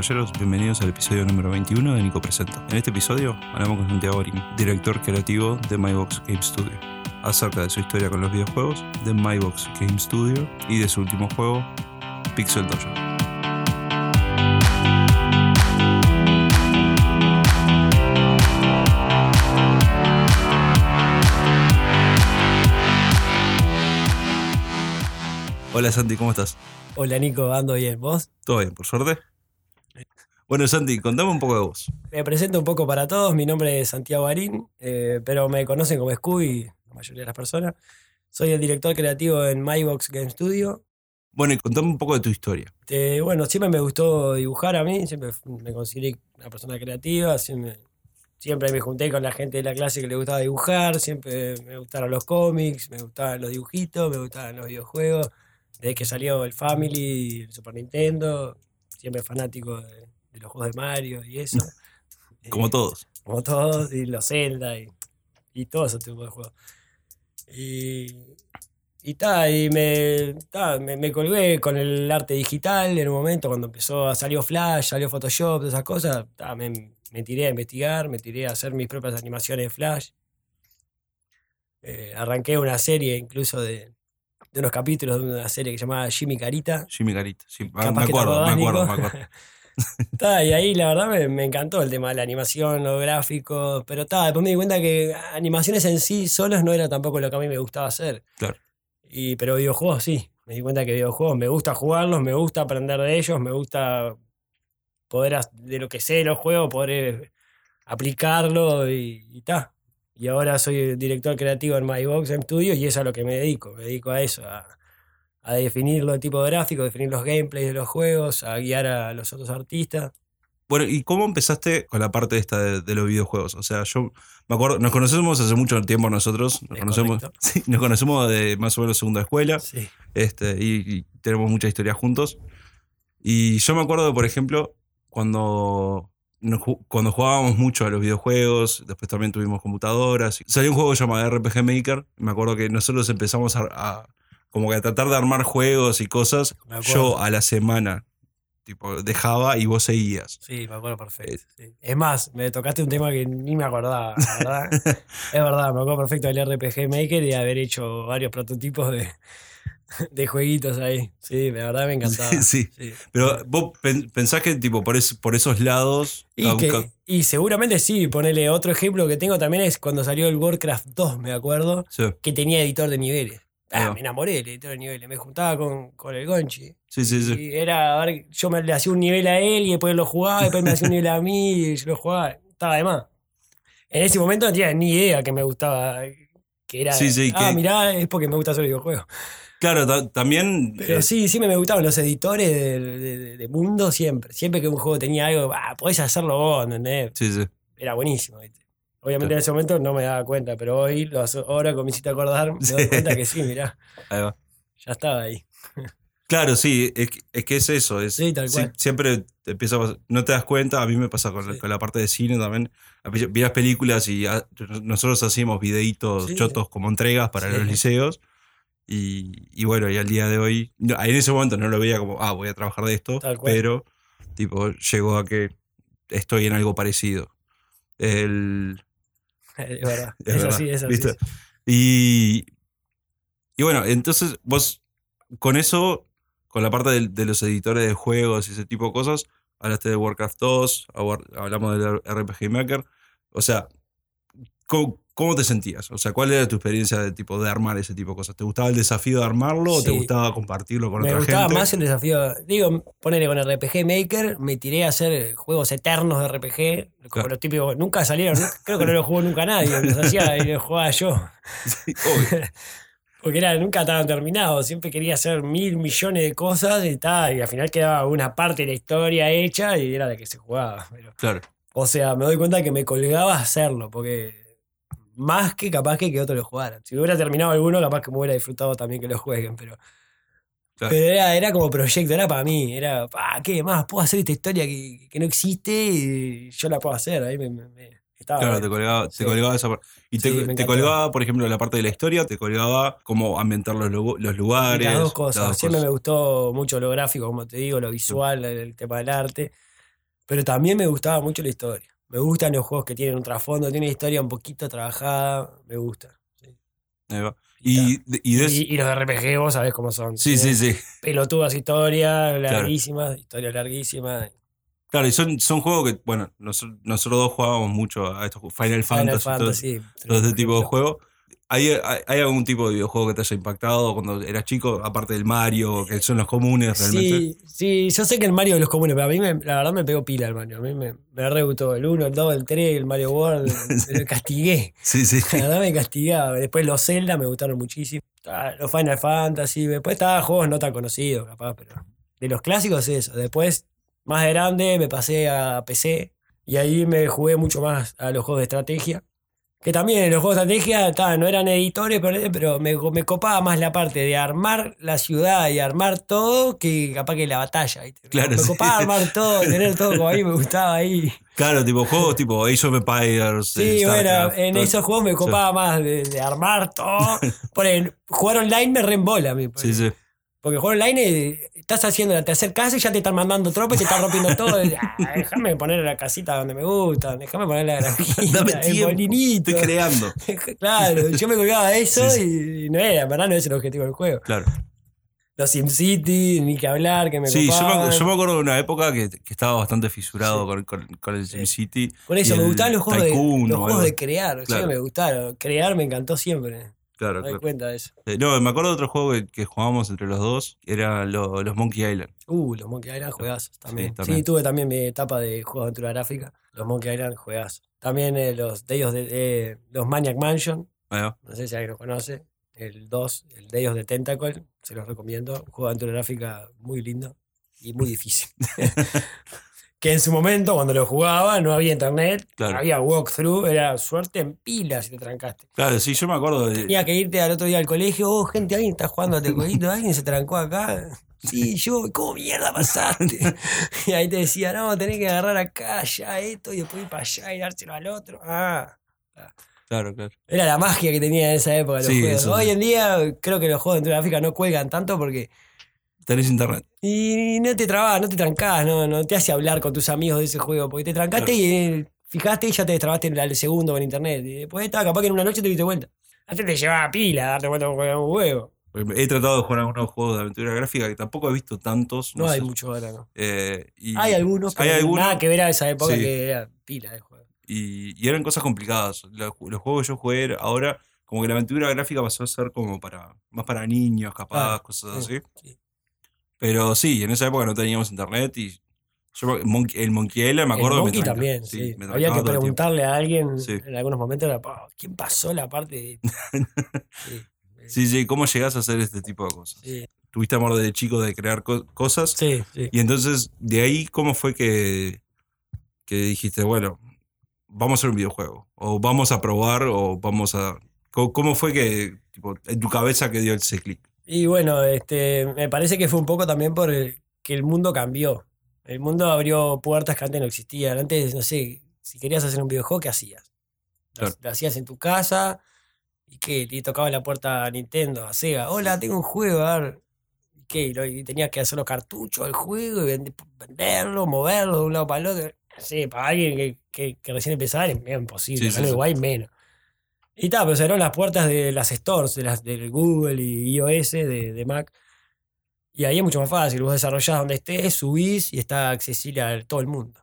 caballeros, bienvenidos al episodio número 21 de Nico Presenta. En este episodio hablamos con Santiago Arín, director creativo de MyBox Game Studio, acerca de su historia con los videojuegos, de MyBox Game Studio y de su último juego, Pixel Dojo. Hola Santi, ¿cómo estás? Hola Nico, ando bien. ¿Vos? ¿Todo bien, por suerte? Bueno, Santi, contame un poco de vos. Me presento un poco para todos. Mi nombre es Santiago Arín, eh, pero me conocen como Scooby, la mayoría de las personas. Soy el director creativo en MyBox Game Studio. Bueno, y contame un poco de tu historia. Eh, bueno, siempre me gustó dibujar a mí, siempre me consideré una persona creativa, siempre, siempre me junté con la gente de la clase que le gustaba dibujar, siempre me gustaron los cómics, me gustaban los dibujitos, me gustaban los videojuegos. Desde que salió el Family, el Super Nintendo, siempre fanático de, de los juegos de Mario y eso. Como Eh, todos. Como todos, y los Zelda y, y todo ese tipo de juegos. Y, y, ta, y me, ta, me, me colgué con el arte digital en un momento, cuando empezó a salir Flash, salió Photoshop, todas esas cosas. ta, me, me tiré a investigar, me tiré a hacer mis propias animaciones de Flash. Eh, arranqué una serie incluso de, de unos capítulos de una serie que se llamaba Jimmy Carita. Jimmy Carita. Sí, me te acuerdo, me acuerdo, me acuerdo. Ta, y ahí la verdad me, me encantó el tema de la animación, lo gráfico, pero ta, después me di cuenta que animaciones en sí solas no era tampoco lo que a mí me gustaba hacer. Claro. Y, pero videojuegos sí, me di cuenta que videojuegos me gusta jugarlos, me gusta aprender de ellos, me gusta poder, de lo que sé de los juegos, poder eh, aplicarlo y, y ta. Y ahora soy el director creativo en MyBox Studio y eso es a lo que me dedico, me dedico a eso, a, a definir los tipos de gráficos, definir los gameplays de los juegos, a guiar a los otros artistas. Bueno, ¿y cómo empezaste con la parte esta de, de los videojuegos? O sea, yo me acuerdo, nos conocemos hace mucho tiempo nosotros, nos Es conocemos, sí, nos conocemos de más o menos segunda escuela, Sí. este, y, y tenemos mucha historia juntos. Y yo me acuerdo, por ejemplo, cuando, nos cuando jugábamos mucho a los videojuegos, después también tuvimos computadoras. Salió un juego llamado RPG Maker. Me acuerdo que nosotros empezamos a, a- como que a tratar de armar juegos y cosas. Yo a la semana, tipo, dejaba y vos seguías. Sí, me acuerdo perfecto. sí. Es más, me tocaste un tema que ni me acordaba, la verdad. es verdad, me acuerdo perfecto del RPG Maker y de haber hecho varios prototipos de, de jueguitos ahí. Sí, la verdad me encantaba. Sí. sí. Pero vos pen- pensás que tipo por, es- por esos lados. Y, que- y seguramente sí, ponele otro ejemplo que tengo también es cuando salió el Warcraft 2, me acuerdo, sí, que tenía editor de niveles. Ah, me enamoré del editor de niveles, me juntaba con, con el Gonchi. sí, sí, sí. Y era, a ver, yo me le hacía un nivel a él y después lo jugaba, después me hacía un nivel a mí y yo lo jugaba. Estaba de más. En ese momento no tenía ni idea que me gustaba. Que era. Sí, sí, ah, que- mirá, es porque me gusta hacer videojuegos. Claro, ta- también. Pero eh, sí, siempre me gustaban los editores de, de- de- de mundo, siempre. Siempre que un juego tenía algo, ah, podés hacerlo vos, ¿entendés? sí, sí. Era buenísimo, ¿viste? Obviamente en ese momento no me daba cuenta, pero hoy, ahora que me hiciste acordar, me doy cuenta que sí, mirá, Ahí va. ya estaba ahí. Claro, sí, es, que- es que es eso. Es, Sí, tal cual. siempre te empieza a pas- no te das cuenta, a mí me pasa con, la- Sí. con la parte de cine también. Vi las películas y nosotros hacíamos videitos Sí. chotos como entregas para los liceos. Y, y bueno, y al día de hoy, no, en ese momento no lo veía como, ah, voy a trabajar de esto, pero tipo, llegó a que estoy en algo parecido. El, Es verdad. Es Es, verdad, así, es así. Y, y bueno, entonces vos con eso, con la parte de, los editores de juegos y ese tipo de cosas, hablaste de Warcraft 2, ahora hablamos del RPG Maker. O sea, ¿cómo, cómo te sentías? O sea, ¿cuál era tu experiencia de tipo de armar ese tipo de cosas? ¿Te gustaba el desafío de armarlo o te Sí. gustaba compartirlo con Me otra gustaba gente? más el desafío. Digo, ponele con RPG Maker, me tiré a hacer juegos eternos de RPG, como Claro. los típicos. Nunca salieron, creo que no los jugó nunca nadie, los hacía y los jugaba yo. Sí, obvio. Porque era, nunca estaban terminados, siempre quería hacer mil millones de cosas y tal, y al final quedaba una parte de la historia hecha y era la que se jugaba. pero- claro. o sea, me doy cuenta que me colgaba hacerlo, porque más que capaz que que otros lo jugaran. Si hubiera terminado alguno, capaz que me hubiera disfrutado también que lo jueguen, pero. Claro. Pero era, era como proyecto, era para mí. Era, "Ah, ¿qué más? Puedo hacer esta historia que, que no existe y yo la puedo hacer. Ahí me, me- me- estaba Claro, bueno. te colgaba, te Sí. colgaba esa parte. Y te, Sí, te colgaba, por ejemplo, la parte de la historia, te colgaba cómo ambientar los, los lugares. Las dos las cosas. dos Siempre cosas. me gustó mucho lo gráfico, como te digo, lo visual, el, el tema del arte. Pero también me gustaba mucho la historia. Me gustan los juegos que tienen un trasfondo, tienen una historia un poquito trabajada. Me gusta. sí. Y, y de Y, y los RPG, vos sabés cómo son. sí, sí, sí. Pelotudas historias, larguísimas, historias larguísimas. Claro, y son, son juegos que, bueno, nosotros, nosotros dos jugábamos mucho a estos juegos, Final, Final Fantasy, todo- Fantasy. todo este tipo de juegos. ¿Hay, hay, hay algún tipo de videojuego que te haya impactado cuando eras chico, aparte del Mario, que son los comunes realmente? Sí, sí, yo sé que el Mario de los comunes, pero a mí me- la verdad me pegó pila el Mario. A mí me, me re gustó el 1, el 2, el 3, el Mario World. me lo castigué. Sí, sí. La verdad me castigaba. Después los Zelda me gustaron muchísimo. Ah, Los Final Fantasy. Después estaban juegos no tan conocidos, capaz, pero. De los clásicos, eso. Después, más de grande, me pasé a PC. Y ahí me jugué mucho más a los juegos de estrategia. Que también los juegos de estrategia no eran editores, pero, pero me, me copaba más la parte de armar la ciudad y armar todo que capaz que la batalla. ¿viste? Claro, me sí. copaba armar todo, tener todo como ahí, me gustaba ahí. Claro, tipo juegos tipo Age of Empires. Sí, bueno, en todo- esos juegos me copaba más de, de armar todo. Porque jugar online me reembola a mí. Sí, sí. Porque jugar online eh, estás haciendo la tercera casa y ya te están mandando tropas y te están rompiendo todo. Ah, déjame poner la casita donde me gusta, déjame poner la granjita, Dame el tiempo. molinito. Estoy creando. claro, yo me colgaba de eso Sí, y no era, en verdad no es el objetivo del juego. Claro. Los SimCity, ni que hablar, que me Sí, yo me, copaban. yo me acuerdo de una época que, que estaba bastante fisurado con, con, con el SimCity. Por eso me gustaban los juegos, de, Tycoon los o juegos de crear. Claro. Me gustaron. Crear me encantó siempre. Claro, claro. cuenta de eso. Eh, No, me acuerdo de otro juego que, que jugábamos entre los dos, que era lo- los Monkey Island. Uh, los Monkey Island juegazos también. Sí, también. tuve también mi etapa de juegos de aventura gráfica. Los Monkey Island juegazos. También eh, los de ellos de eh, los Maniac Mansion. Va. No sé si alguien los conoce. El 2, el de ellos de Tentacle. Se los recomiendo. Un juego de aventura gráfica muy lindo y muy difícil. que en su momento, cuando lo jugaba, no había internet, Claro. había walkthrough, era suerte en pilas si te trancaste. Claro, sí, yo me acuerdo de. Tenía que irte al otro día al colegio, oh, gente, alguien está jugando a este jueguito, alguien se trancó acá. Sí, yo, ¿cómo mierda pasaste? y ahí te decía, no, tenés que agarrar acá, ya esto, y después ir para allá y dárselo al otro. Ah, Claro, claro. era la magia que tenía en esa época los Sí, juegos. eso Hoy sí. en día creo que los juegos de gráfica no cuelgan tanto porque Tenés internet. y no te trabas, no te trancás, no, no te hace hablar con tus amigos de ese juego, porque te trancaste Claro. y eh, fijaste y ya te destrabaste en el segundo con internet. Y después estaba capaz que en una noche te diste vuelta. Antes te llevaba pila darte vuelta con un huevo. He tratado de jugar algunos juegos de aventura gráfica que tampoco he visto tantos. No, hay sé. mucho ahora, ¿no? Eh, y, Hay algunos, hay pero algunos, nada que ver a esa época Sí. que era pila de juego. y, y eran cosas complicadas. Los, los juegos que yo jugué ahora, como que la aventura gráfica pasó a ser como para más para niños, capaz, cosas sí, así. sí. Pero sí, en esa época no teníamos internet y yo el Monkey Island me acuerdo el Monkey me también, sí, me Había que preguntarle a alguien Sí. en algunos momentos, era, "Pa, ¿quién pasó la parte de...? sí, Sí, sí, ¿cómo llegás a hacer este tipo de cosas? sí, Tuviste amor de chico de crear co- cosas sí, sí. y entonces de ahí, ¿cómo fue que, que dijiste, bueno, vamos a hacer un videojuego? O vamos a probar o vamos a... ¿Cómo, cómo fue que, tipo, en tu cabeza que dio ese clic? Y bueno, este, me parece que fue un poco también por el- que el mundo cambió. El mundo abrió puertas que antes no existían. Antes, no sé, si querías hacer un videojuego, ¿qué hacías? Lo, Claro. lo hacías en tu casa y qué, le tocaba la puerta a Nintendo, a Sega. Hola, tengo un juego, a ver. ¿Y qué? Y, lo- y tenías que hacer los cartuchos del juego y vend- venderlo, moverlo de un lado para el otro. Sí, para alguien que, que- que recién empezaba era imposible. Sí, sí, en sí. Uruguay menos. Y tal, pero se las puertas de las stores, de las del Google y iOS, de, de Mac. Y ahí es mucho más fácil. Vos desarrollás donde estés, subís y está accesible a todo el mundo.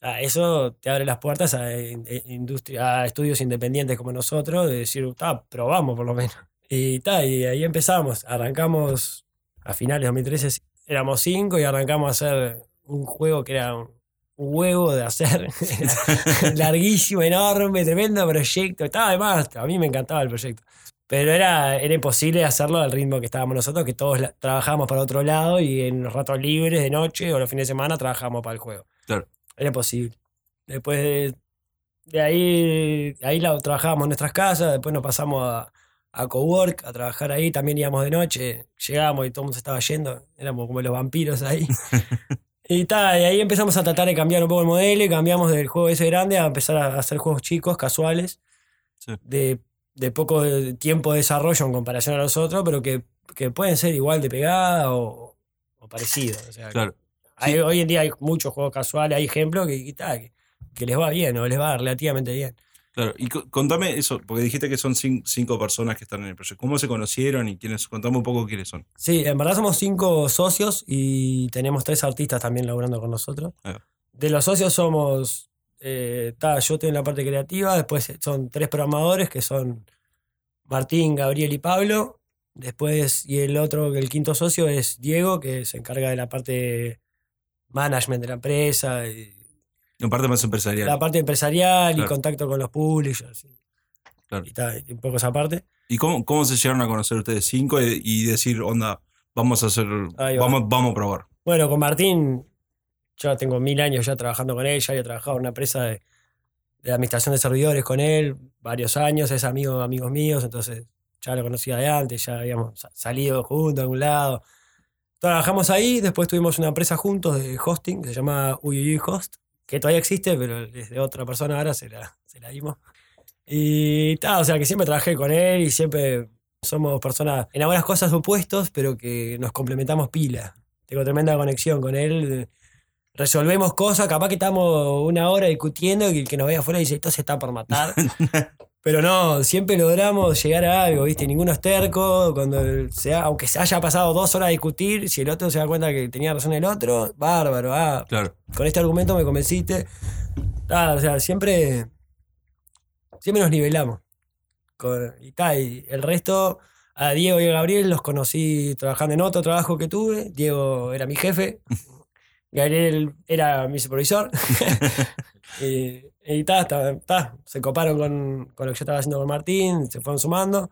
Ah, eso te abre las puertas a, in- in- industria, a estudios independientes como nosotros, de decir, "Ta, probamos por lo menos. Y, ta, y ahí empezamos. Arrancamos a finales de 2013, sí, éramos cinco y arrancamos a hacer un juego que era huevo de hacer. Larguísimo, enorme, tremendo proyecto. Estaba además, a mí me encantaba el proyecto. Pero era, era imposible hacerlo al ritmo que estábamos nosotros, que todos trabajábamos para otro lado y en los ratos libres de noche o los fines de semana trabajábamos para el juego. Claro. Era imposible. Después de, de ahí, ahí la, trabajábamos en nuestras casas, después nos pasamos a, a Cowork, a trabajar ahí, también íbamos de noche, llegábamos y todo el mundo se estaba yendo, éramos como los vampiros ahí. y, ta, y ahí empezamos a tratar de cambiar un poco el modelo y cambiamos del juego ese grande a empezar a hacer juegos chicos, casuales, Sí. de, de poco tiempo de desarrollo en comparación a los otros, pero que, que pueden ser igual de pegada o, o parecidos. O sea, Claro. Hay- hoy en día hay muchos juegos casuales, hay ejemplos que, ta, que- que les va bien o les va relativamente bien. Claro, y co- contame eso, porque dijiste que son cin- cinco personas que están en el proyecto. ¿Cómo se conocieron y quiénes? Contame un poco quiénes son. Sí, en verdad somos cinco socios y tenemos tres artistas también laburando con nosotros. Va. De los socios somos, eh, ta, yo estoy en la parte creativa, después son tres programadores que son Martín, Gabriel y Pablo. Después, y el otro, el quinto socio es Diego, que se encarga de la parte management de la empresa, y En parte más empresarial. la parte empresarial y contacto con los publishers. Y, Claro. y y un poco esa parte. ¿Y cómo, cómo se llegaron a conocer ustedes cinco y, y decir, onda, vamos a hacer, va. vamos, vamos a probar? Bueno, con Martín, yo tengo mil años ya trabajando con él, ya había trabajado en una empresa de, de administración de servidores con él, varios años, es amigo de amigos míos, entonces ya lo conocía de antes, ya habíamos sa- salido juntos a algún lado. Trabajamos ahí, después tuvimos una empresa juntos de hosting que se llama Uyuyuy Host, que todavía existe, pero es de otra persona ahora, se la, se la dimos. Y tal, o sea, que siempre trabajé con él y siempre somos personas en algunas cosas opuestos, pero que nos complementamos pila. Tengo tremenda conexión con él. Resolvemos cosas, capaz que estamos una hora discutiendo y el que nos vea afuera dice, esto se está por matar. Pero no, siempre logramos llegar a algo, ¿viste? Ninguno es terco. Cuando el- sea, aunque se haya pasado dos horas a discutir, si el otro se da cuenta que tenía razón el otro, bárbaro, ah, Claro. con este argumento me convenciste. Ah, o sea, siempre, siempre nos nivelamos. Con- y, ta, y el resto, a Diego y a Gabriel los conocí trabajando en otro trabajo que tuve. Diego era mi jefe, Gabriel era mi supervisor. y y ta, ta, ta, se coparon con, con lo que yo estaba haciendo con Martín, se fueron sumando.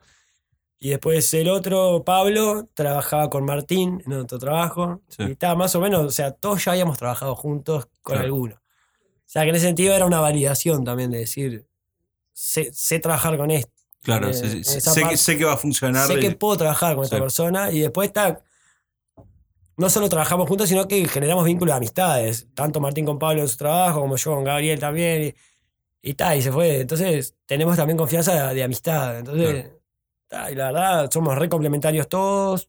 Y después el otro, Pablo, trabajaba con Martín en otro trabajo. Sí. Y ta, más o menos, o sea, todos ya habíamos trabajado juntos con Claro. alguno. O sea, que en ese sentido era una validación también de decir, sé, sé trabajar con esto. Claro, Eh, sí, sí, esa sé, que, sé que va a funcionar. Sé que puedo trabajar con esta persona y después está. No solo trabajamos juntos, sino que generamos vínculos de amistades. Tanto Martín con Pablo en su trabajo, como yo con Gabriel también. Y, y ta, y se fue. Entonces, tenemos también confianza de, de amistad. Entonces, ta, y la verdad, somos re complementarios todos.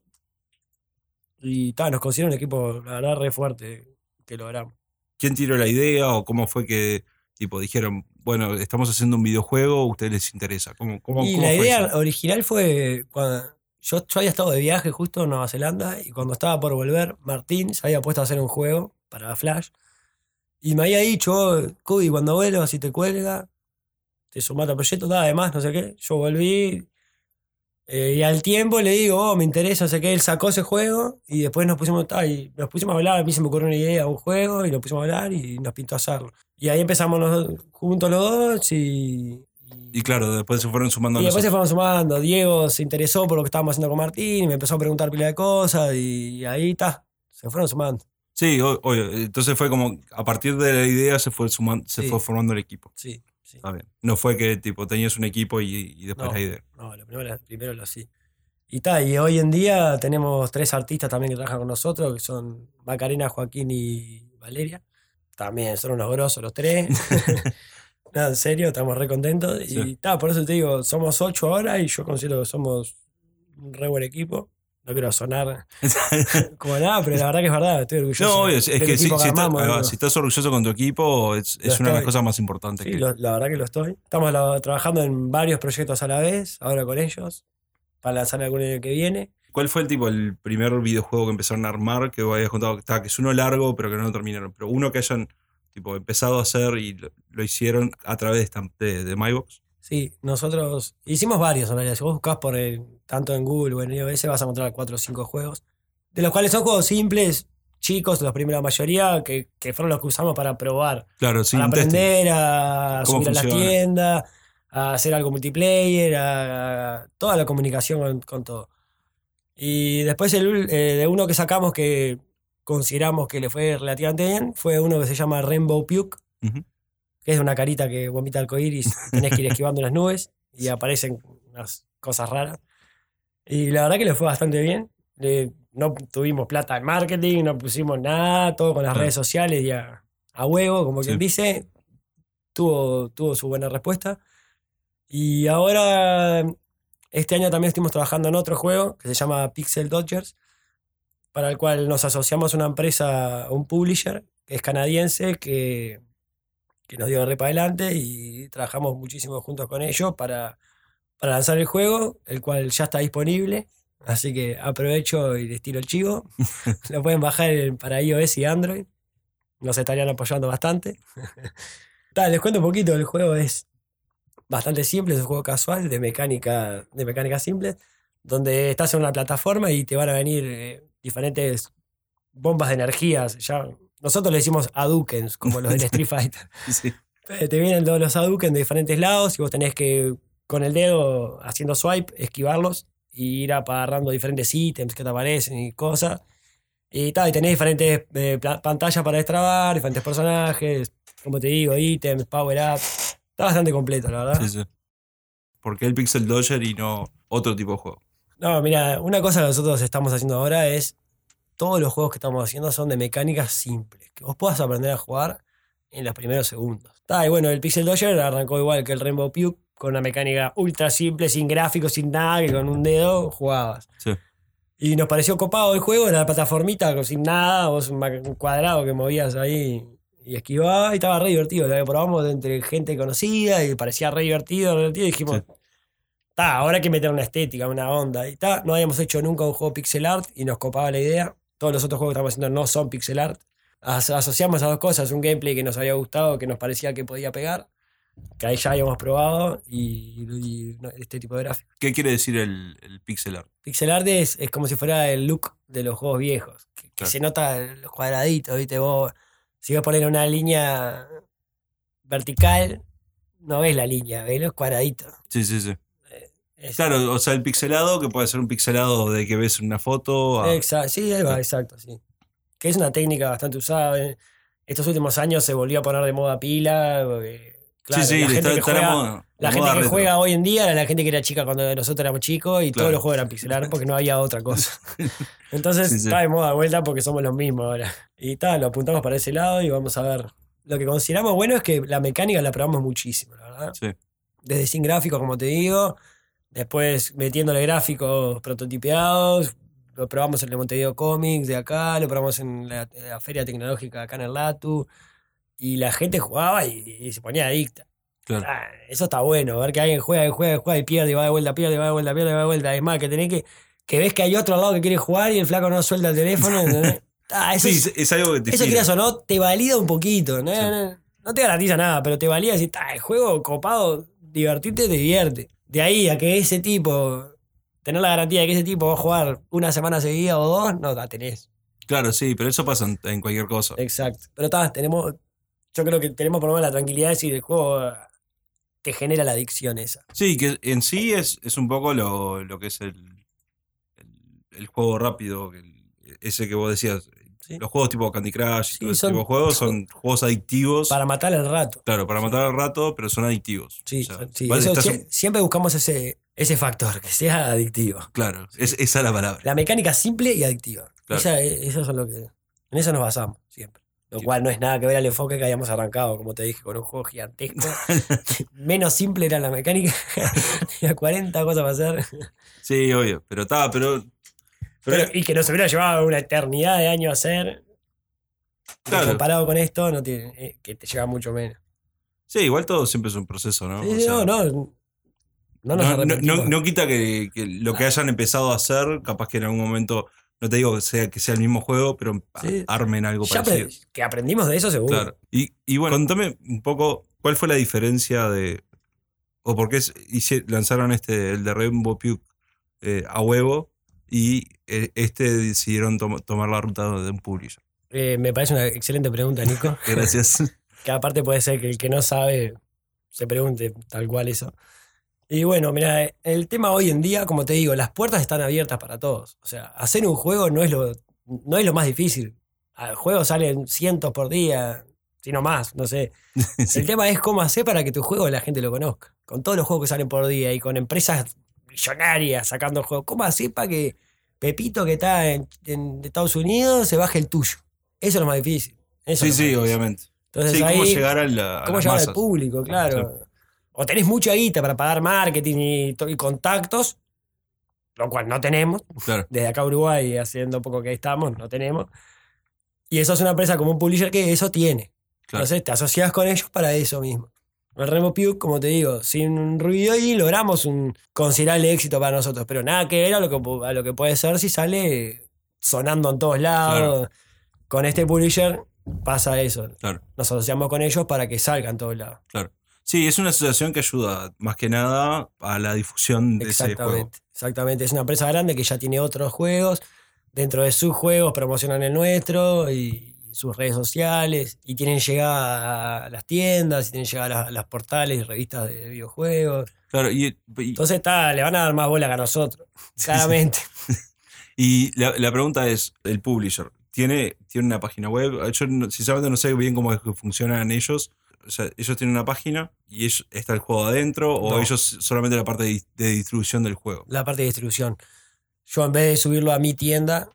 Y ta, nos considero un equipo, la verdad, re fuerte que logramos. ¿Quién tiró la idea o cómo fue que tipo dijeron, bueno, estamos haciendo un videojuego, a ustedes les interesa? ¿Cómo, cómo, Y cómo la fue idea eso? original fue cuando yo, yo había estado de viaje justo en Nueva Zelanda y cuando estaba por volver, Martín se había puesto a hacer un juego para Flash y me había dicho, Cubi, cuando vuelvas si te cuelga, te sumate al proyecto, nada además, no sé qué. Yo volví eh, y al tiempo le digo, oh, me interesa, no sé qué, él sacó ese juego y después nos pusimos, ta, y nos pusimos a hablar, a mí se me ocurrió una idea, un juego y nos pusimos a hablar y nos pintó hacerlo. Y ahí empezamos los juntos los dos y- Y claro, después se fueron sumando y después se fueron sumando. Diego se interesó por lo que estábamos haciendo con Martín y me empezó a preguntar pila de cosas y ahí está. Se fueron sumando. Sí, obvio. Entonces fue como, a partir de la idea se fue, sumando, se Sí. fue formando el equipo. Sí, sí. Está bien. No fue que tipo tenías un equipo y, y después No. la idea. No, lo primero, primero lo sí. Y está, y hoy en día tenemos tres artistas también que trabajan con nosotros, que son Macarena, Joaquín y Valeria. También son unos grosos los tres. en serio, estamos re contentos. Sí. Y está, por eso te digo, somos ocho ahora y yo considero que somos un re buen equipo. No quiero sonar como nada, pero la verdad que es verdad, estoy orgulloso. no, obvio, es, que si, estás, armamos, si estás orgulloso con tu equipo, es, una de las cosas más importantes. Sí, que, lo- la verdad que lo estoy. Estamos la- trabajando en varios proyectos a la vez, ahora con ellos, para lanzar algún año que viene. ¿Cuál fue el tipo el primer videojuego que empezaron a armar que vos habías contado que, estaba, que es uno largo pero que no lo terminaron? Pero uno que hayan tipo empezado a hacer y lo, lo hicieron a través de, de, de MyBox. Sí, nosotros hicimos varios en realidad. Si vos buscás por el- tanto en Google o en iOS vas a encontrar cuatro o cinco juegos. De los cuales son juegos simples, chicos, los primera mayoría, que, que fueron los que usamos para probar. Claro, sí, para un testing. aprender a ¿Cómo subir a las funciona? tiendas, a hacer algo multiplayer, a, a toda la comunicación con, con todo. Y después el, eh, de uno que sacamos que consideramos que le fue relativamente bien, fue uno que se llama Rainbow Puke, que es una carita que vomita arcoíris, tenés que ir esquivando las nubes y aparecen unas cosas raras. Y la verdad que le fue bastante bien. Le- no tuvimos plata en marketing, no pusimos nada, todo con las Claro. redes sociales y a, a huevo, como quien dice. Tuvo, tuvo su buena respuesta. Y ahora, este año también estuvimos trabajando en otro juego que se llama Pixel Dodgers, para el cual nos asociamos a una empresa, un publisher, que es canadiense, que, que nos dio re para adelante y trabajamos muchísimo juntos con ellos para, para lanzar el juego, el cual ya está disponible. Así que aprovecho y les tiro el chivo. Lo pueden bajar para iOS y Android. Nos estarían apoyando bastante. Ta, les cuento un poquito, el juego es bastante simple, es un juego casual de mecánica, de mecánica simple, donde estás en una plataforma y te van a venir eh, diferentes bombas de energías. Ya, nosotros le decimos Hadukens, como los del Street Fighter. Sí. Eh, Te vienen todos los Hadouken de diferentes lados y vos tenés que, con el dedo, haciendo swipe, esquivarlos y ir agarrando diferentes ítems que te aparecen y cosas. Y, tal, y tenés diferentes eh, pantallas para destrabar, diferentes personajes, como te digo, ítems, power-up. Está bastante completo, la verdad. Sí, sí. ¿Por qué el Pixel Dodger y no otro tipo de juego? No, mira, una cosa que nosotros estamos haciendo ahora es. Todos los juegos que estamos haciendo son de mecánicas simples, que vos puedas aprender a jugar en los primeros segundos. Está, y bueno, el Pixel Dodger arrancó igual que el Rainbow Puke, con una mecánica ultra simple, sin gráficos, sin nada, que con un dedo jugabas. Sí. Y nos pareció copado el juego, era la plataformita, sin nada, vos un cuadrado que movías ahí y esquivabas, y estaba re divertido. Lo probamos entre gente conocida y parecía re divertido, re divertido, y dijimos, Sí. "Ta, ahora hay que meter una estética, una onda. Y ta, no habíamos hecho nunca un juego pixel art y nos copaba la idea. Todos los otros juegos que estamos haciendo no son pixel art. As- asociamos esas dos cosas, un gameplay que nos había gustado, que nos parecía que podía pegar, que ahí ya habíamos probado, y, y no, este tipo de gráfico. ¿Qué quiere decir el, el pixel art? Pixel art es, es como si fuera el look de los juegos viejos, que, que Claro. se nota los cuadraditos, ¿viste? Vos, si vas a poner una línea vertical, no ves la línea, ves los cuadraditos. Sí, sí, sí. Claro, o sea, el pixelado, que puede ser un pixelado de que ves una foto. a- Exacto, sí, ahí va, exacto, sí. Que es una técnica bastante usada. En estos últimos años se volvió a poner de moda pila. porque, claro, sí, sí, la gente está, que está juega, moda- la gente que juega hoy en día era la gente que era chica cuando nosotros éramos chicos y Claro. todos los juegos eran pixelar porque no había otra cosa. Entonces sí. está de moda de vuelta porque somos los mismos ahora. Y tal, lo apuntamos para ese lado y vamos a ver. Lo que consideramos bueno es que la mecánica la probamos muchísimo, la verdad Sí. desde sin gráficos, como te digo, después metiéndole gráficos prototipeados, lo probamos en el Montevideo Comics de acá, lo probamos en la, en la feria tecnológica acá en el Latu, y la gente jugaba y, y se ponía adicta. Claro. Ah, eso está bueno, ver que alguien juega y juega y juega y pierde y va de vuelta, pierde y va de vuelta, pierde y va de vuelta. Es más, que tenés que, que ves que hay otro al lado que quiere jugar y el flaco no suelta el teléfono. ¿entendés? Ah, eso Sí, es- algo que te eso quieras o no, te valida un poquito. No, Sí. no, no te garantiza nada, pero te valida decir, "Ta, el juego copado, divertirte, te divierte. De ahí a que ese tipo, tener la garantía de que ese tipo va a jugar una semana seguida o dos, no la tenés. Claro, sí, pero eso pasa en, en cualquier cosa. Exacto. Pero está, tenemos, yo creo que tenemos por lo menos la tranquilidad de decir el juego te genera la adicción esa. Sí, que en sí es, es un poco lo, lo que es el, el, el juego rápido, el- ese que vos decías. Sí. Los juegos tipo Candy Crush y Sí, todo ese son tipo de juegos son juegos adictivos. Para matar el rato. claro, para matar al rato, pero son adictivos. Sí, O sea, son- sí, eso estás- siempre buscamos ese, ese factor, que sea adictivo. Claro, es- esa es la palabra. La mecánica simple y adictiva. Claro. Esa- eso son lo que, en eso nos basamos siempre. Lo cual no es nada que ver al enfoque que habíamos arrancado, como te dije, con un juego gigantesco. Menos simple era la mecánica. Tenía 40 cosas para hacer. Sí, obvio, pero está, pero, pero, Pero- y que nos hubiera llevado una eternidad de años hacer. Claro. Comparado con esto, no tiene, eh, que te lleva mucho menos. sí, igual todo siempre es un proceso, ¿no? Sí, O sea, no, no. No nos no, no- no- quita que, que lo que hayan empezado a hacer, capaz que en algún momento, no te digo que sea, que sea el mismo juego, pero Sí. armen algo Ya parecido. que aprendimos de eso seguro. Claro. Y, y bueno, contame un poco cuál fue la diferencia de. o por qué lanzaron este, el de Rainbow Puke eh, a huevo y eh, este decidieron tom- tomar la ruta de un publisher. Eh, me parece una excelente pregunta, Nico. Gracias. que aparte puede ser que el que no sabe se pregunte tal cual eso. Y bueno, mira, el tema hoy en día, como te digo, las puertas están abiertas para todos. O sea, hacer un juego no es lo, no es lo más difícil. Al juego salen cientos por día, si no más, no sé. Sí. El tema es cómo hacer para que tu juego la gente lo conozca. Con todos los juegos que salen por día y con empresas millonarias sacando juegos, ¿cómo hacer para que Pepito que está en, en Estados Unidos se baje el tuyo? Eso es lo más difícil. Eso Sí, sí, difícil. obviamente. Entonces sí, ahí, cómo llegar a, la, a cómo llegar al público, claro. O tenés mucha guita para pagar marketing y, y contactos, lo cual no tenemos. Claro, Desde acá a Uruguay, haciendo poco que estamos, no tenemos. Y eso es una empresa como un publisher que eso tiene. claro. Entonces te asocias con ellos para eso mismo. El Remo Puke, como te digo, sin ruido y logramos un considerable éxito para nosotros, pero nada que ver a lo que, a lo que puede ser si sale sonando en todos lados. Con este publisher pasa eso. Claro. Nos asociamos con ellos para que salgan en todos lados. Claro. Sí, es una asociación que ayuda más que nada a la difusión de ese juego. Exactamente. Exactamente. Es una empresa grande que ya tiene otros juegos. Dentro de sus juegos promocionan el nuestro y sus redes sociales. Y tienen llegada a las tiendas, y tienen llegada a las, las portales y revistas de videojuegos. Claro, y, y- Entonces está, le van a dar más bola que a nosotros. Sí, Claramente. y la, la pregunta es, el publisher, ¿tiene, ¿tiene una página web? Yo no- sinceramente no sé bien cómo es que funcionan ellos. O sea, ellos tienen una página y ellos- está el juego adentro o ellos solamente la parte de, de distribución del juego. La parte de distribución. Yo en vez de subirlo a mi tienda,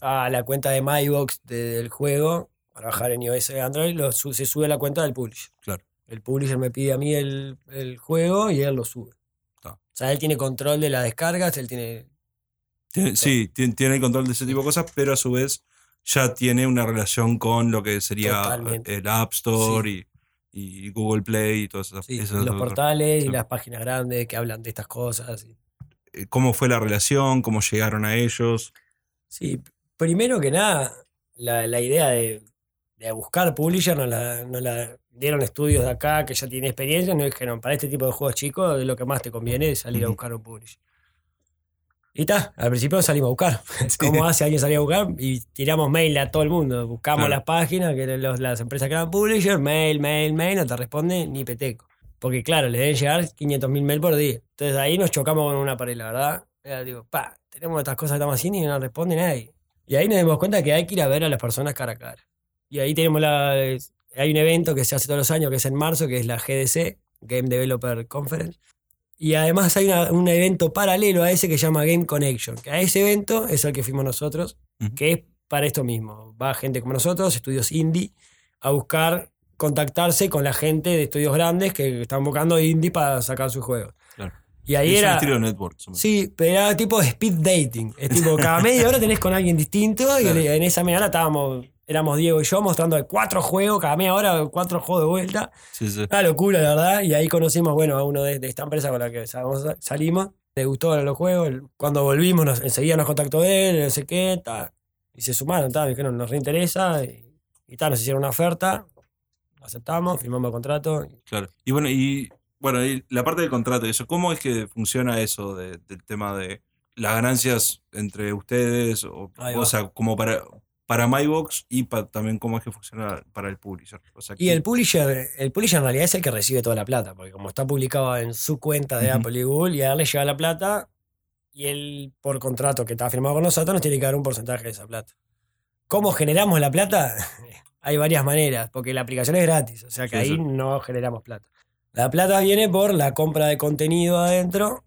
A la cuenta de MyBox de- del juego, para bajar en iOS y Android, lo se sube a la cuenta del publisher. Claro. El publisher me pide a mí el, el juego y él lo sube. O sea, él tiene control de las descargas, él tiene. Tiene- sí, tiene, tiene el control de ese tipo de cosas, pero a su vez ya tiene una relación con lo que sería Totalmente. el App Store y, y Google Play y todas esas, sí, esas y los portales y las páginas grandes que hablan de estas cosas. y- eh, ¿Cómo fue la relación? ¿Cómo llegaron a ellos? Sí, primero que nada, la, la idea de, de buscar publisher nos la, nos la dieron estudios de acá que ya tienen experiencia, nos dijeron, para este tipo de juegos chicos, lo que más te conviene es salir a buscar un publisher. Y está, al principio salimos a buscar. ¿Cómo hace alguien salir a buscar? Y tiramos mail a todo el mundo. Buscamos Claro. las páginas, que los- las empresas que eran publisher, mail, mail, mail, no te responde ni peteco. Porque claro, le deben llegar 500.000 mail por día. Entonces ahí nos chocamos con una pared, la verdad. Era, digo, pa, tenemos estas cosas que estamos haciendo y no responde nadie. Y ahí nos dimos cuenta que hay que ir a ver a las personas cara a cara. Y ahí tenemos la. Hay un evento que se hace todos los años, que es en marzo, que es la GDC, Game Developer Conference. Y además hay una- un evento paralelo a ese que se llama Game Connection, que a ese evento es el que fuimos nosotros, que es para esto mismo. Va gente como nosotros, estudios indie, a buscar contactarse con la gente de estudios grandes que están buscando indie para sacar sus juegos. Claro. Y ahí es un era... estilo network. somos. Sí, pero era tipo de speed dating. Es tipo, cada media hora tenés con alguien distinto y Claro. en esa media hora estábamos, éramos Diego y yo mostrando cuatro juegos, cada media hora cuatro juegos de vuelta. Sí, sí. Una locura, la verdad. Y ahí conocimos, bueno, a uno de, de esta empresa con la que sal- salimos. Le gustó los juegos. Cuando volvimos, nos- enseguida nos contactó él, no sé qué, ta, y se sumaron, ta, dijeron, nos reinteresa. Y, y ta, nos hicieron una oferta, aceptamos, firmamos el contrato. Claro. Y bueno, y bueno, y la parte del contrato, y eso, ¿cómo es que funciona eso de- del tema de las ganancias entre ustedes? O, sea, como para, para MyBox y pa- también cómo es que funciona para el publisher. O sea, Y ¿qué- el publisher, el publisher en realidad es el que recibe toda la plata, porque como está publicado en su cuenta de Ujú. Apple y Google, y a él le llega la plata, y él, por contrato que está firmado con nosotros, nos tiene que dar un porcentaje de esa plata. ¿Cómo generamos la plata? Hay varias maneras, porque la aplicación es gratis, o sea que Sí, ahí sí. no generamos plata. La plata viene por la compra de contenido adentro,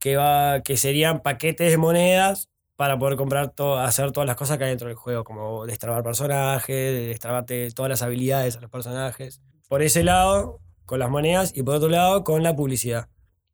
que, va, que serían paquetes de monedas para poder comprar hacer todas las cosas que hay dentro del juego, como destrabar personajes, destrabarte todas las habilidades a los personajes. Por ese lado, con las monedas, y por otro lado, con la publicidad.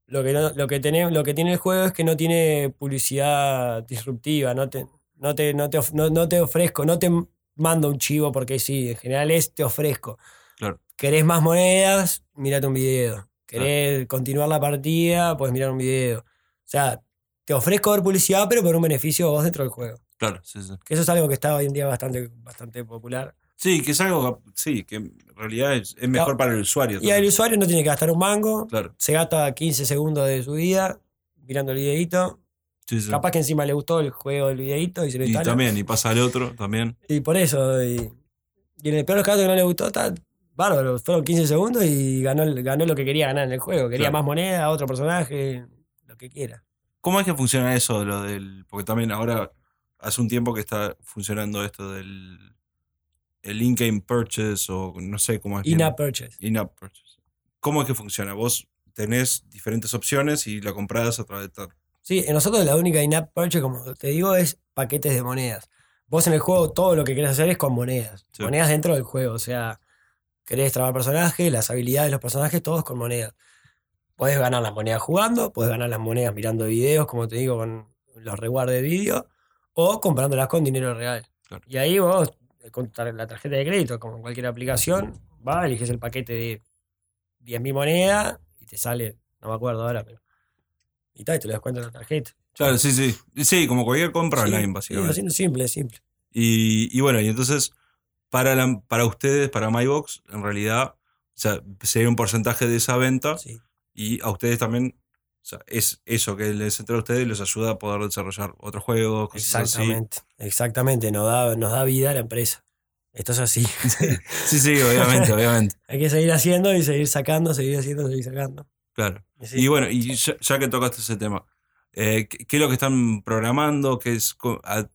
Lo que, lo que, tiene, lo que tiene el juego es que no tiene publicidad disruptiva, no te, no te, no te, no- no te ofrezco, no te mando un chivo porque sí, en general es te ofrezco. Claro. ¿Querés más monedas? Mírate un video. ¿Querés continuar la partida? Puedes mirar un video. O sea, te ofrezco ver publicidad, pero por un beneficio vos dentro del juego. Claro, sí, sí. Que eso es algo que está hoy en día bastante, bastante popular. Sí, que es algo, sí, que en realidad es, es mejor para el usuario. Y el usuario no tiene que gastar un mango, Claro, se gasta 15 segundos de su vida mirando el videito. sí, sí. Capaz que encima le gustó el juego del videito y se lo Y instala. también, y pasa al otro también. Y por eso, y, y en el peor de los casos que no le gustó, está bárbaro. Fueron 15 segundos y ganó, ganó lo que quería ganar en el juego. Quería Claro. más moneda, otro personaje, lo que quiera. ¿Cómo es que funciona eso, lo del. Porque también ahora hace un tiempo que está funcionando esto del. El in-game purchase o no sé cómo es. In-app purchase. In-app purchase. ¿Cómo es que funciona? Vos tenés diferentes opciones y la comprás a través de tal. Sí, en nosotros la única in-app purchase, como te digo, es paquetes de monedas. Vos en el juego todo lo que querés hacer es con monedas. Sí. Monedas dentro del juego. O sea, querés trabar personajes, las habilidades de los personajes, todos con monedas. Podés ganar las monedas jugando, podés ganar las monedas mirando videos, como te digo, con los rewards de vídeo, o comprándolas con dinero real. Claro. Y ahí vos, eh, con la tarjeta de crédito, como en cualquier aplicación, vas, eliges el paquete de 10.000 monedas y te sale, no me acuerdo ahora, pero. Y tal, y te lo descuentas en la tarjeta. Claro, sí, sí. Sí, como cualquier compra Sí, online, sí, básicamente. haciendo simple, simple. Y, y bueno, y entonces, para, la- para ustedes, para MyBox, en realidad, o sea, sería un porcentaje de esa venta Sí. y a ustedes también, o sea, es eso que les entra a ustedes y les ayuda a poder desarrollar otros juegos, cosas así. Exactamente, exactamente, nos da, nos da vida a la empresa. Esto es así. Sí, sí, obviamente, obviamente. Hay que seguir haciendo y seguir sacando, seguir haciendo, seguir sacando. Claro. Y sí. Y bueno, y ya, ya que tocaste ese tema, eh, ¿qué, qué es lo que están programando? ¿Qué es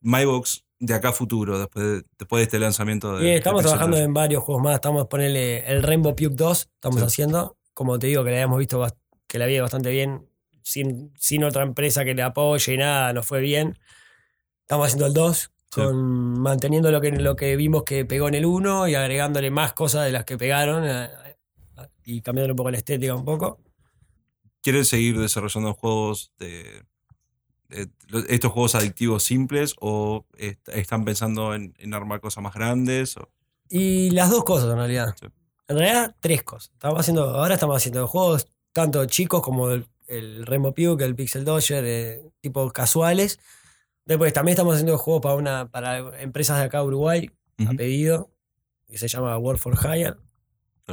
MyBox de acá a futuro, después de, después de este lanzamiento? De, Y estamos de trabajando en varios juegos más. Estamos ponerle el Rainbow Puke 2, estamos Sí. haciendo. Como te digo, que le habíamos visto que le había bastante bien. Sin, sin otra empresa que le apoye y nada, nos fue bien. Estamos haciendo el 2, Sí. con, manteniendo lo que, lo que vimos que pegó en el 1 y agregándole más cosas de las que pegaron eh, y cambiándole un poco la estética un poco. ¿Quieren seguir desarrollando juegos de, estos juegos adictivos simples o est- están pensando en, en armar cosas más grandes? o- Y las dos cosas en realidad. Sí. En realidad, tres cosas. Estamos haciendo, ahora estamos haciendo juegos tanto chicos como el, el Rainbow Puke, el Pixel Dodger, eh, tipo casuales. Después también estamos haciendo juegos para una para empresas de acá de Uruguay, a Ujú. pedido, que se llama World for Hire,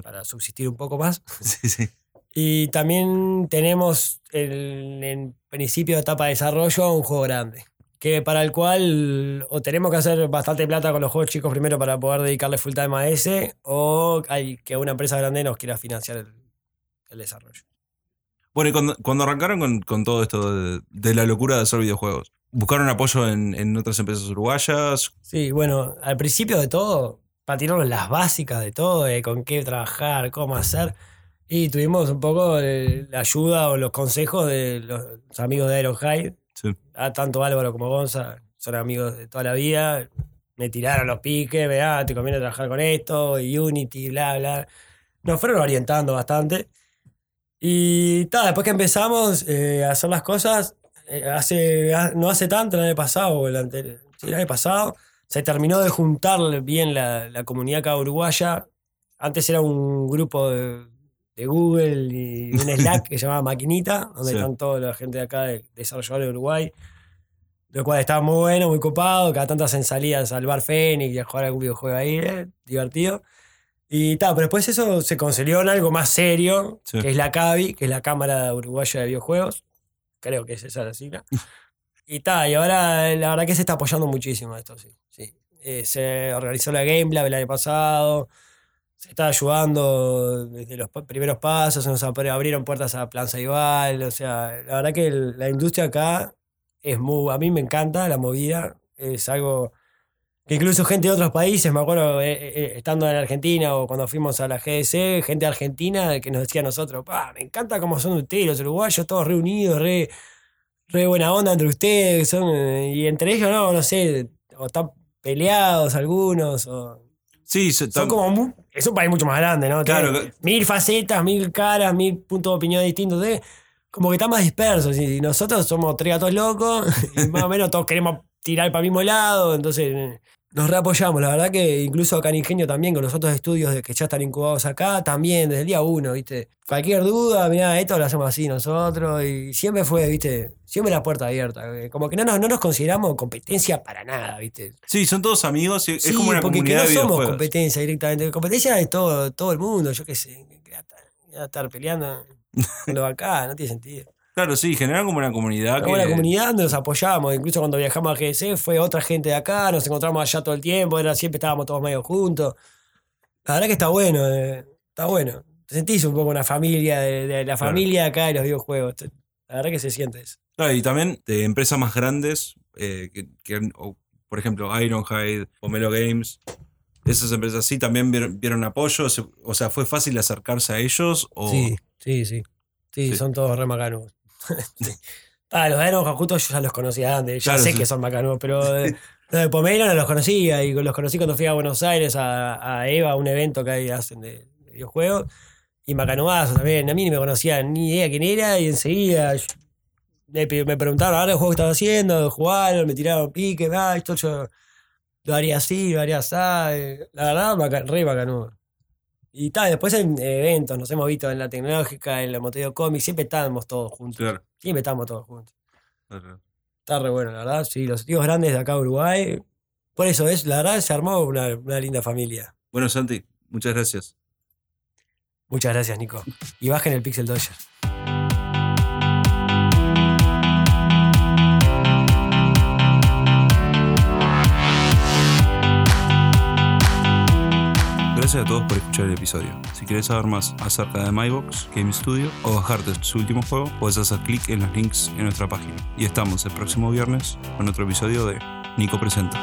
para subsistir un poco más. Sí, sí. Y también tenemos el- en principio de etapa de desarrollo un juego grande. Que para el cual o tenemos que hacer bastante plata con los juegos chicos primero para poder dedicarle full time a ese, o hay que una empresa grande nos quiera financiar el, el desarrollo. Bueno, y cuando, cuando arrancaron con, con todo esto de, de la locura de hacer videojuegos, ¿buscaron apoyo en, en otras empresas uruguayas? Sí, bueno, al principio de todo, para tirarnos las básicas de todo, de con qué trabajar, cómo hacer, y tuvimos un poco eh, la ayuda o los consejos de los amigos de Aerohide, Sí. Ah, tanto Álvaro como Gonza son amigos de toda la vida. Me tiraron los piques, vea, te conviene trabajar con esto, y Unity, bla, bla. Nos fueron orientando bastante. Y ta, después que empezamos eh, a hacer las cosas, eh, hace, ha- no hace tanto, el año pasado, el, anterior, el año pasado, se terminó de juntar bien la, la comunidad acá uruguaya. Antes era un grupo de, de Google y un Slack que se llamaba Maquinita, donde Sí. están toda la gente de acá de desarrolladores de Uruguay. Lo cual estaba muy bueno, muy copado. Cada tanto hacen salidas al bar Fénix y a jugar algún videojuego ahí, eh, divertido. Y tal, pero después eso se concilió en algo más serio, Sí. que es la CAVI, que es la Cámara Uruguaya de Videojuegos. Creo que es esa la sigla. y tal, y ahora la verdad que se está apoyando muchísimo esto, sí. sí. Eh, se organizó la Game Lab el año pasado, se está ayudando desde los primeros pasos, se nos abrieron puertas a Plan Saibal, o sea, la verdad que el- la industria acá es muy, a mí me encanta la movida, es algo que incluso gente de otros países, me acuerdo eh, eh, estando en Argentina o cuando fuimos a la GDC, gente Argentina que nos decía a nosotros, "Pa, me encanta cómo son ustedes, los uruguayos, todos reunidos, re, re buena onda entre ustedes, son, eh", y entre ellos no, no sé, o están peleados algunos, o Sí, son como mu- es un país mucho más grande, ¿no? Claro, mil facetas, mil caras, mil puntos de opinión distintos. ¿eh? Como que están más dispersos. Y nosotros somos tres gatos locos y más o menos todos queremos tirar para el mismo lado. Entonces nos reapoyamos. La verdad que incluso acá en Ingenio también, con los otros estudios de que ya están incubados acá, también desde el día uno, ¿viste? Cualquier duda, mirá, esto lo hacemos así nosotros. Y siempre fue, ¿viste? Siempre la puerta abierta. eh, Como que no nos, no nos consideramos competencia para nada, ¿viste? sí, son todos amigos. es Sí, como una porque que comunidad no de somos competencia directamente. Competencia es todo, todo el mundo, yo qué sé. que a estar- peleando con lo acá, no tiene sentido. Claro, sí, generan como una comunidad Somos que... la comunidad donde nos apoyamos. Incluso cuando viajamos a GDC fue otra gente de acá, nos encontramos allá todo el tiempo, era, siempre estábamos todos medio juntos. La verdad que está bueno, eh, está bueno. Te sentís un poco una familia, de, de la Claro. familia acá de los videojuegos. La verdad que se siente eso. Claro, y también de empresas más grandes, eh, que, que- o, por ejemplo, Ironhide, Pomelo Games, esas empresas sí también vieron, vieron apoyo. se- O sea, ¿fue fácil acercarse a ellos? O... Sí, sí, sí. Sí, Sí. son todos re macanudos. Sí. Ah, los de Iron justo yo ya los conocía antes, ya Claro, sé sí. que son macanudos, pero eh, los de Pomelo no los conocía y los conocí cuando fui a Buenos Aires a, a EVA, un evento que ahí hacen de, de videojuegos. Y macanudazo también. A mí ni me conocía ni idea quién era y enseguida yo- me, me preguntaron ahora el juego que estaba haciendo, jugaron, me tiraron pique, ah, esto yo lo haría así, lo haría así. eh, La verdad, baca- re bacanudo. Y tal, después en eventos, nos hemos visto en la tecnológica, en la Moteo Comics, siempre estábamos todos juntos. Claro. Siempre estamos todos juntos. claro. Está re bueno, la verdad. Sí, los tíos grandes de acá de Uruguay. Por eso es, la verdad, se armó una, una linda familia. Bueno, Santi, muchas gracias. Muchas gracias, Nico. Y bajen el Pixel Dodger. Gracias a todos por escuchar el episodio. Si quieres saber más acerca de MyBox Game Studio o bajarte su último juego, puedes hacer clic en los links en nuestra página. Y estamos el próximo viernes con otro episodio de Nico Presenta.